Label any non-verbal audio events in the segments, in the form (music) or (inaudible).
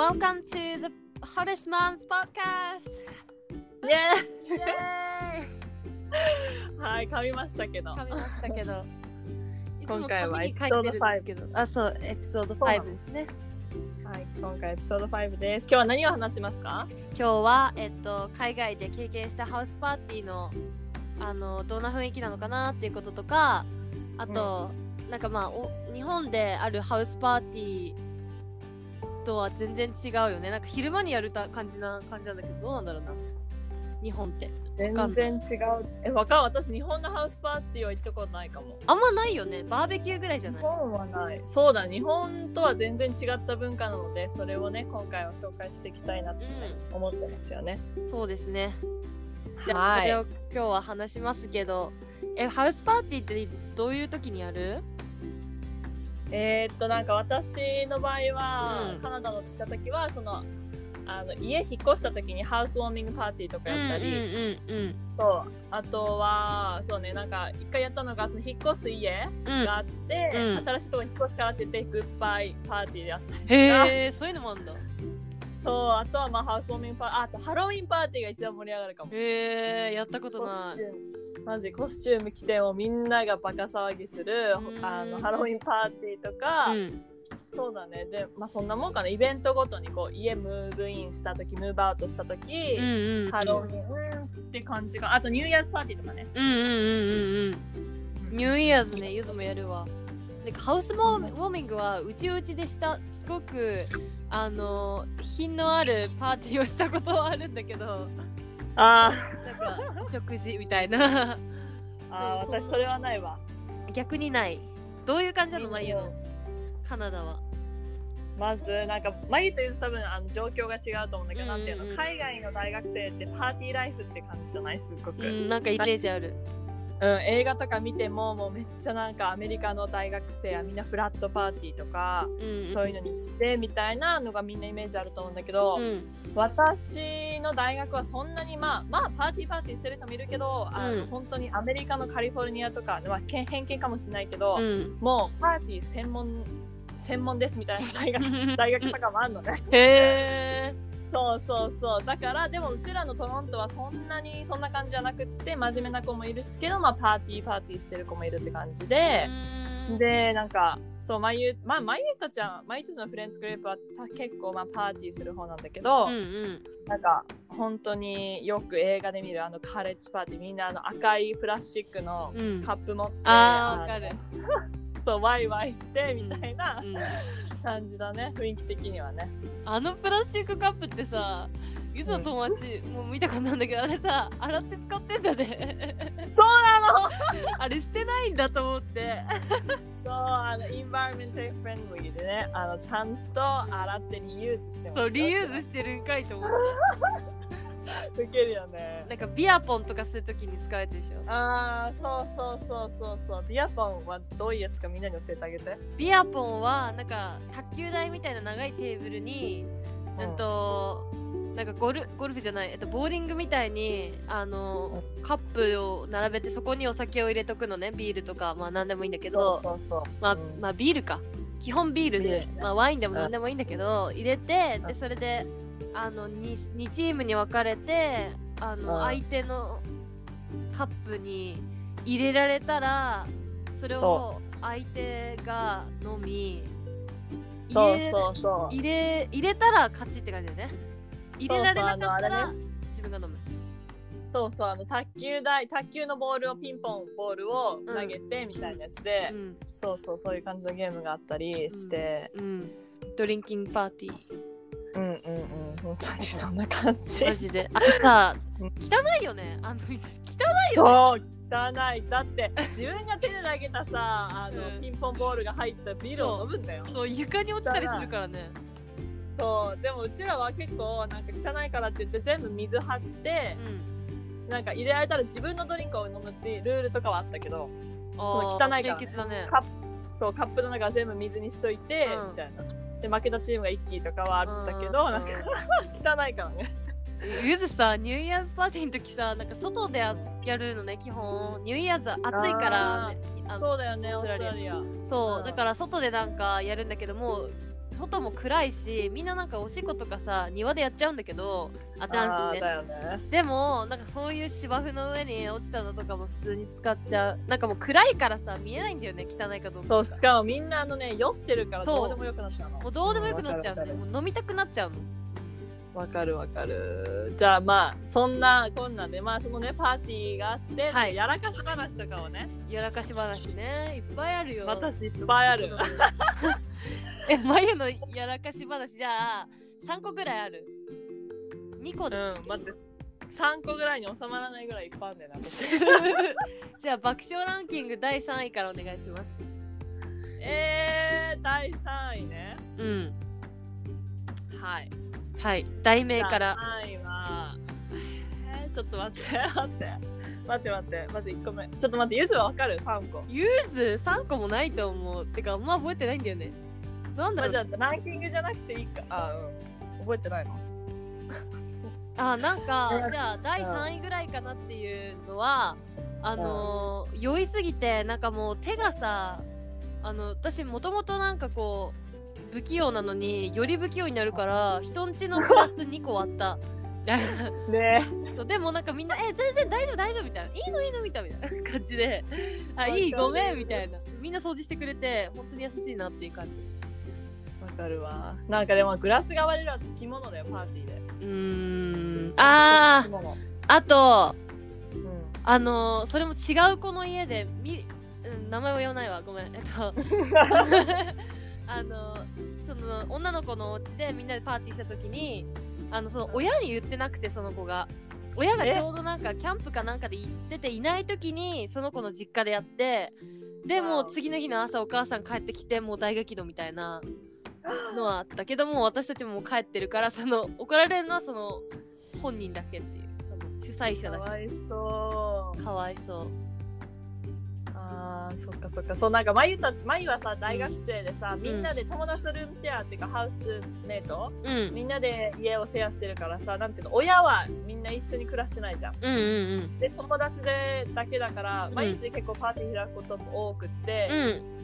Welcome to the Hottest Moms Podcast! イエイエーイはい、噛みましたけど。噛みましたけど。(laughs) 今回は紙に書いてるんですけど。あ、そう、エピソードそうなの5ですね。はい、今回エピソード5です。今日は何を話しますか？今日は、えっと、海外で経験したハウスパーティーのあのどんな雰囲気なのかなっていうこととかあと、なんかまあお日本であるハウスパーティーとは全然違うよね。なんか昼間にやるた感じな感じなんだけどどうなんだろうな。日本って。全然違う。え、わかん私、日本のハウスパーティーは行ったことないかも。あんまないよね。バーベキューぐらいじゃ日ない？本はない。そうだ、日本とは全然違った文化なので、それをね、今回は紹介していきたいなって思ってますよね。そうですね。じゃあ、れを今日は話しますけど。えハウスパーティーってどういう時にやる？えーっと、なんか私の場合は、うん。カナダの行った時は、その、あの家引っ越した時にハウスウォーミングパーティーとかやったり、うんうんうんそう。あとはそうねなんか一回やったのがその引っ越す家うん。があって、うん。新しいところに引っ越すからって言ってグッバイパーティーであったりとか。へえそういうのもあるんだ。そうあとはまあ housewarming par ああとハロウィンパーティーが一番盛り上がるかも。へえやったことコないマジコスチューム着てもみんながバカ騒ぎするうん。あのハロウィンパーティーとか、うん。そうだね。でまあそんなもんかな。イベントごとにこう家 move in した時 move out した時、うんうんうん。ハロウィンって感じがあと New Year's party とかね。うんうんうんうんうん New Year'sねゆずもやるわ。なんか housewarming はうちうちでした。すごくあの品のあるパーティーをしたことはあるんだけどあなんか食事みたいな。ーあーそう。私それはないわ。逆にない。どういう感じなのまゆのカナダは？まずなんか眉というと多分あの状況が違うと思うんだけど、なんていうの海外の大学生ってパーティーライフって感じじゃない？すっごく、ううんんなんかイメージある映画とか見てももうめっちゃなんかアメリカの大学生はみんなフラットパーティーとか、うん。そういうのに行ってみたいなのがみんなイメージあると思うんだけど、うん。私の大学はそんなにまあまあパーティーパーティーしてる人もいるけど、あのうん。本当にアメリカのカリフォルニアとか、まあ、偏偏見かもしれないけど、うん。もうパーティー専門専門ですみたいな大学 (laughs) 大学とかもあるのね。へえそうそうそう。だからでもうちらのトロントはそんなにそんな感じじゃなくって真面目な子もいるしけど、まあ、パーティーパーティーしてる子もいるって感じで、でなんかそうまゆまあまゆたちゃんまゆたちのフレンズグループはた結構まあパーティーする方なんだけど、うんうん。なんか本当によく映画で見るあのカレッジパーティーみんなあの赤いプラスチックのうん。カップ持って、あーわかる。のそうワイワイしてみたいなうん。感じだね。雰囲気的にはね。あのプラスチックカップってさゆずの友達も見たことなんだけどあれさ洗って使ってんだね。そうなの！(laughs) あれしてないんだと思って。そうあの environment friendly でねあのちゃんと洗って reuse してますよ。そう reuse してるんかいと思ってウケるよね。なんかビアポンとかするときに使うやつでしょ？ああそうそうそうそう。そうビアポンはどういうやつかみんなに教えてあげて。ビアポンはなんか卓球台みたいな長いテーブルにうん。となんかゴルゴルフじゃない、えっと、ボーリングみたいにあのカップを並べてそこにお酒を入れとくのねビールとか。まあ何でもいいんだけど。そうそうまあ、うん。まあビールか。基本ビールでまあ、ワインでも何でもいいんだけど入れてうん。でそれであの 2, 2チームに分かれてあのうん。相手のカップに入れられたらそれを相手が飲み入れそうそう。入れ入れたら勝ちって感じだよね。入れられなかったら自分が飲む。そうそうあの卓球台卓球のボールをピンポンボールを投げてみたいなやつで、うん。そうそうそういう感じのゲームがあったりして、うん。ドリンキングパーティーうん、うんうん。本当にそんな感じ。マジで。あれさうん汚いよね。あの汚いよね。そう汚い。だって自分が手で投げたさあの、うん。ピンポンボールが入ったビールを飲むんだよ。そう床に落ちたりするからね。そう。でもうちらは結構なんか汚いからって言って全部水張ってう、ん。なんか入れられたら自分のドリンクを飲むっていうルールとかはあったけど汚いからね。だね。カップそうカップの中は全部水にしといて、うん。みたいなで負けたチームが1キーとかはあったけど、うんなんか (laughs) 汚いからね。ゆずさニューイヤーズパーティーの時さなんか外でややるのね基本。ニューイヤーズ暑いからそうだよねオーストラリア。そう、うん。だから外でなんかやるんだけども外も暗いしみんななんかおしっことかさ庭でやっちゃうんだけどあ男子ね。ね。でもなんかそういう芝生の上に落ちたのとかも普通に使っちゃう。なんかもう暗いからさ見えないんだよね汚いかどうかそうしかもみんなあのね酔ってるからどうでもよくなっちゃうの。もうどうでもよくなっちゃうねんもう飲みたくなっちゃうの。わかるわかる。じゃあまあそんなこんなんでまあそのねパーティーがあって、はい。やらかし話とかをね。やらかし話ね。いっぱいあるよ。私いっぱいある (laughs) え眉のやらかし話じゃあ3個ぐらいある？2個。うで、ん待って。3個ぐらいに収まらないぐらいいっぱいあるんだよな私。(laughs) じゃあ爆笑ランキング第3位からお願いします。えー、第3位ね。うん。はい。はい。題名から。第3位はえー、ちょっと待って待って。待って待って。まず1個目。ちょっと待ってゆずはわかる？3個。ユーズ3個もないと思う。てかあんま覚えてないんだよねなんだまあ、ろう。じゃあランキングじゃなくていいか。あうん。覚えてないの？あなんかうん (laughs) じゃあ第3位ぐらいかなっていうのはあのー酔いすぎてなんかもう手がさあの私もともとなんかこう不器用なのにより不器用になるから人んちのグラス2個割った。(laughs) ね。でもなんかみんな「え全然大丈夫大丈夫」みたいな「いいのいいの」みたいな感じで「あいいごめん」みたいな。みんな掃除してくれて本当に優しいなっていう感じ。わかるわ。なんかでもグラスが割れるはつきものだよパーティーで。うーん。あー。つきもの。あとうん。あのーそれも違う子の家でみ、うん、名前は言わないわ。ごめん。えっと (laughs) あのその女の子のお家でみんなでパーティーした時にあのその親に言ってなくてその子が。親がえ？ちょうどなんかキャンプかなんかで行ってていない時にその子の実家でやってでも次の日の朝お母さん帰ってきてもう大激怒みたいなのはあったけども私たちも帰ってるからその怒られるのはその本人だけっていう。その主催者だかわいそう。けかわいそう。あーそっかそっか。そうなんかまゆたまゆはさ大学生でさ、みんなで友達とルームシェアっていうかハウスメイト？うん。みんなで家をシェアしてるからさなんていうの親はみんな一緒に暮らしてないじゃん。うんうんで友達でだけだからん。毎日結構パーティー開くことも多くって、うんうん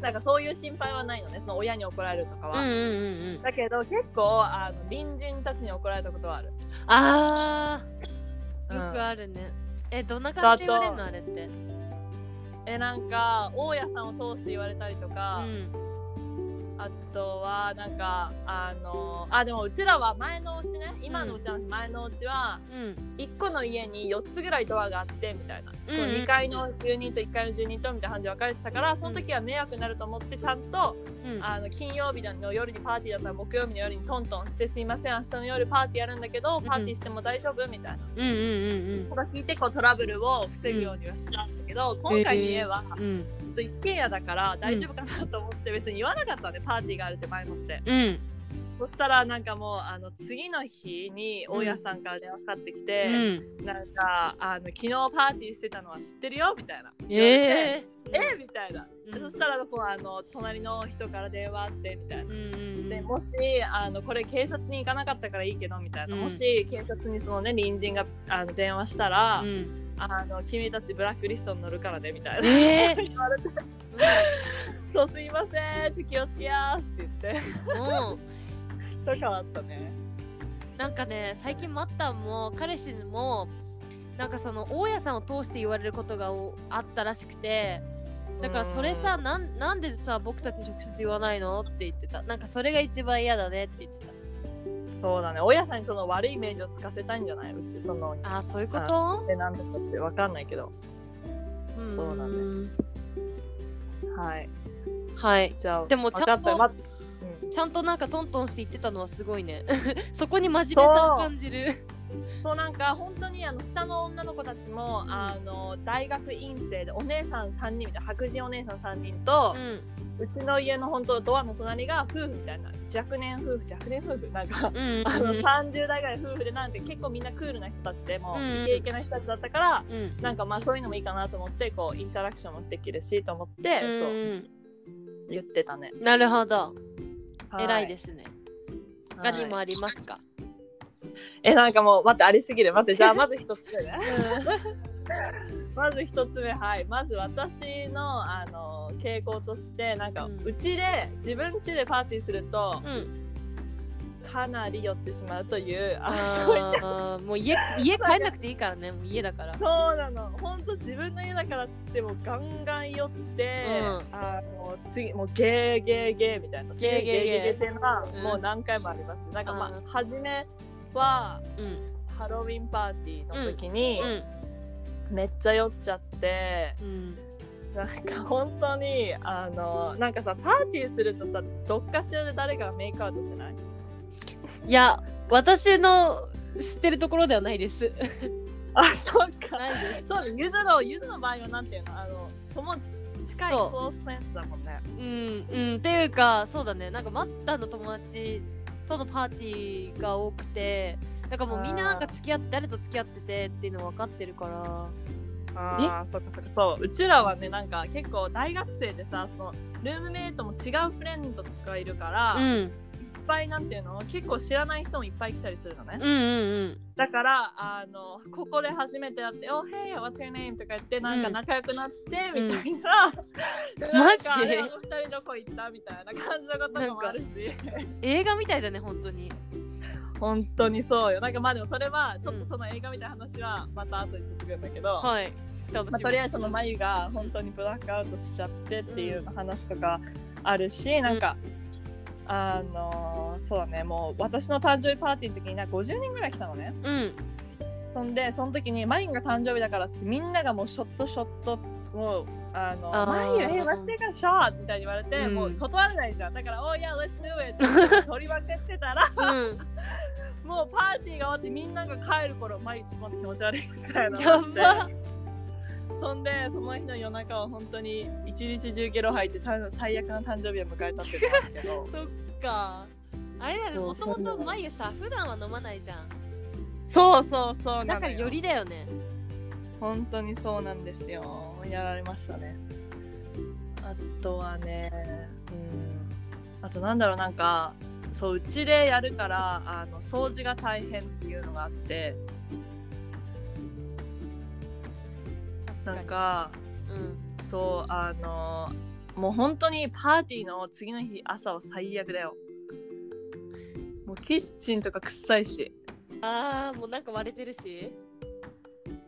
なんかそういう心配はないのね。その親に怒られるとかは、うんうんうんうん。だけど結構あの隣人たちに怒られたことはある。あー。うん。よくあるね、えどんな感じで言われるのあれって？えなんか大家さんを通して言われたりとうか、んあとはなんかあのあでもうちらは前のうちね。今のうちの前のうちはうん。1個の家に4つぐらいドアがあってみたいな、うん。その2階の住人と1階の住人とみたいな感じで分かれてたからその時は迷惑になると思ってちゃんと、うん。あの金曜日の夜にパーティーだったら木曜日の夜にトントンしてすいません明日の夜パーティーやるんだけどパーティーしても大丈夫みたいな。うんうんうんとか聞いてこうトラブルを防ぐようにはした。んだけど、今回の家は、うんうん。そう一軒家だから大丈夫かなと思って別に言わなかったねパーティーがあるって前もって。うん。そしたらなんかもうあの次の日に大家さんから電話かかってきうて、ん。なんかあの昨日パーティーしてたのは知ってるよみたいな。言われてええみたいな、うん。そしたらそのあの隣の人から電話あってみたいな。うんうん。でもしあのこれ警察に行かなかったからいいけどみたいな、うん。もし警察にそのね隣人があの電話したら、うんあの君たちブラックリストに乗るからねみたいな、えー。言われてそうすいません気をつけやーすって。言ってもとかあったね。うなんかね最近マッタンも彼氏もなんかその大家さんを通して言われることがおあったらしくてだからそれさうん。なんなんでさ僕たち直接言わないの？って言ってた。なんかそれが一番嫌だねって言ってたそうだね。大家さんにその悪いイメージをつかせたいんじゃない？うちそのあーそういうこと？でなんだかってわかんないけど。そうだね。ねはい。はい。じゃあでもちゃんとまうん。ちゃんとなんかトントンして言ってたのはすごいね。(laughs) そこに真面目さを感じるそうなんか本当にあの下の女の子たちも、あの大学院生でお姉さん3人みたいな白人お姉さん3人とう、ちの家の本当ドアの隣が夫婦みたいな若年夫婦若年夫婦なんか、うんうんあの30代ぐらい夫婦でなんて結構みんなクールな人たちでもイケイケな人たちだったから、うん。なんかまあそういうのもいいかなと思ってこうインタラクションもできるしと思って、うんそう。言ってたね。なるほど。は偉いですね。他にもはいありますか？えなんかもう待ってありすぎる。待ってじゃあまず一つ目ね。(laughs) まず一つ目。はい。まず私のあの傾向としてなんかうん。うち、で自分家でパーティーするとうんかなり酔ってしまうというあもう家 (laughs) 家帰んなくていいからね。もう家だから。そうなの。本当自分の家だからっつってもガンガン酔って、うん。あの次もうゲーゲーゲーみたいな。ゲーゲーゲー。ゲーっていうのはうん。もう何回もあります、なんかまうん。あ初めはうん。ハロウィンパーティーの時にうん。めっちゃ酔っちゃって、うん。なんか本当にあのなんかさパーティーするとさどっかしらで誰かがメイクアウトしてない？いや私の知ってるところではないです。あそっか。ないです。そうねゆずのゆずの場合はなんていうの？あの友達近いそう。クロースフレンズだもんね。うんうん。っていうかそうだね。なんかマッタンの友達とのパーティーが多くてだからもうみんななんか付き合って誰と付き合っててっていうの分かってるから。ああそっかそっか。そううちらはねなんか結構大学生でさそのルームメイトも違うフレンドとかいるから、うんぱいなんていうの？結構知らない人もいっぱい来たりするのね、うんうんだからあのここで初めて会って「Oh hey what's your name?」とか言ってなんか仲良くなって、みたいな、(laughs) でなんかマジ？あれあの二人どこ行ったみたいな感じのこともあるし。映画みたいだね本当に。(laughs) 本当にそうよ。なんかまあでもそれはちょっとその映画みたいな話はまた後に続くんだけど、はい。まあ、とりあえずその眉が本当にブラックアウトしちゃってっていう話とかあるし、なんかあのーそうだねもう私の誕生日パーティーの時になんか50人ぐらい来たのね。うん。そんでその時に眉が誕生日だからってみんながもうショットショットをあのあー。眉え忘れからショットみたいに言われて、うん。もう断れないじゃん。だから「Oh yeah let's do it」って取りまくってたらうん。(laughs) もうパーティーが終わってみんなが帰る頃眉ちょっと気持ち悪いみたいな。やばそんでその日の夜中は本当に一日中ゲロ吐いてた最悪な誕生日を迎えたっていうのがあるけど。(laughs) そっか。あれだねもともと眉さ普段は飲まないじゃん。そうそうそうだからよりだよね。本当にそうなんですよ。やられましたね。あとはねうん。あとなんだろうなんかそううちでやるからあの掃除が大変っていうのがあってなんかうん。そうあのもう本当にパーティーの次の日朝は最悪だよ。もうキッチンとか臭いし。あーもうなんか割れてるし。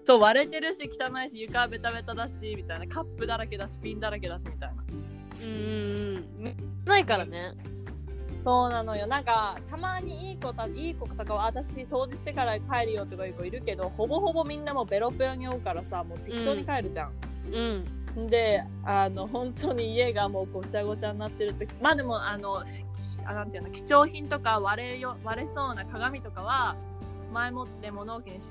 そう割れてるし汚いし床はベタベタだしみたいな。カップだらけだしピンだらけだしみたいな。うんないからねそうなのよ。なんかたまにいい子たいい子とかは私掃除してから帰るよとかいう子いるけどほぼほぼみんなもうベロベロに酔うからさもう適当に帰るじゃん、うん。であの本当に家がもうごちゃごちゃになってる時まあでもあのしあなんていうの貴重品とか割れよ割れそうな鏡とかは前もって物置にし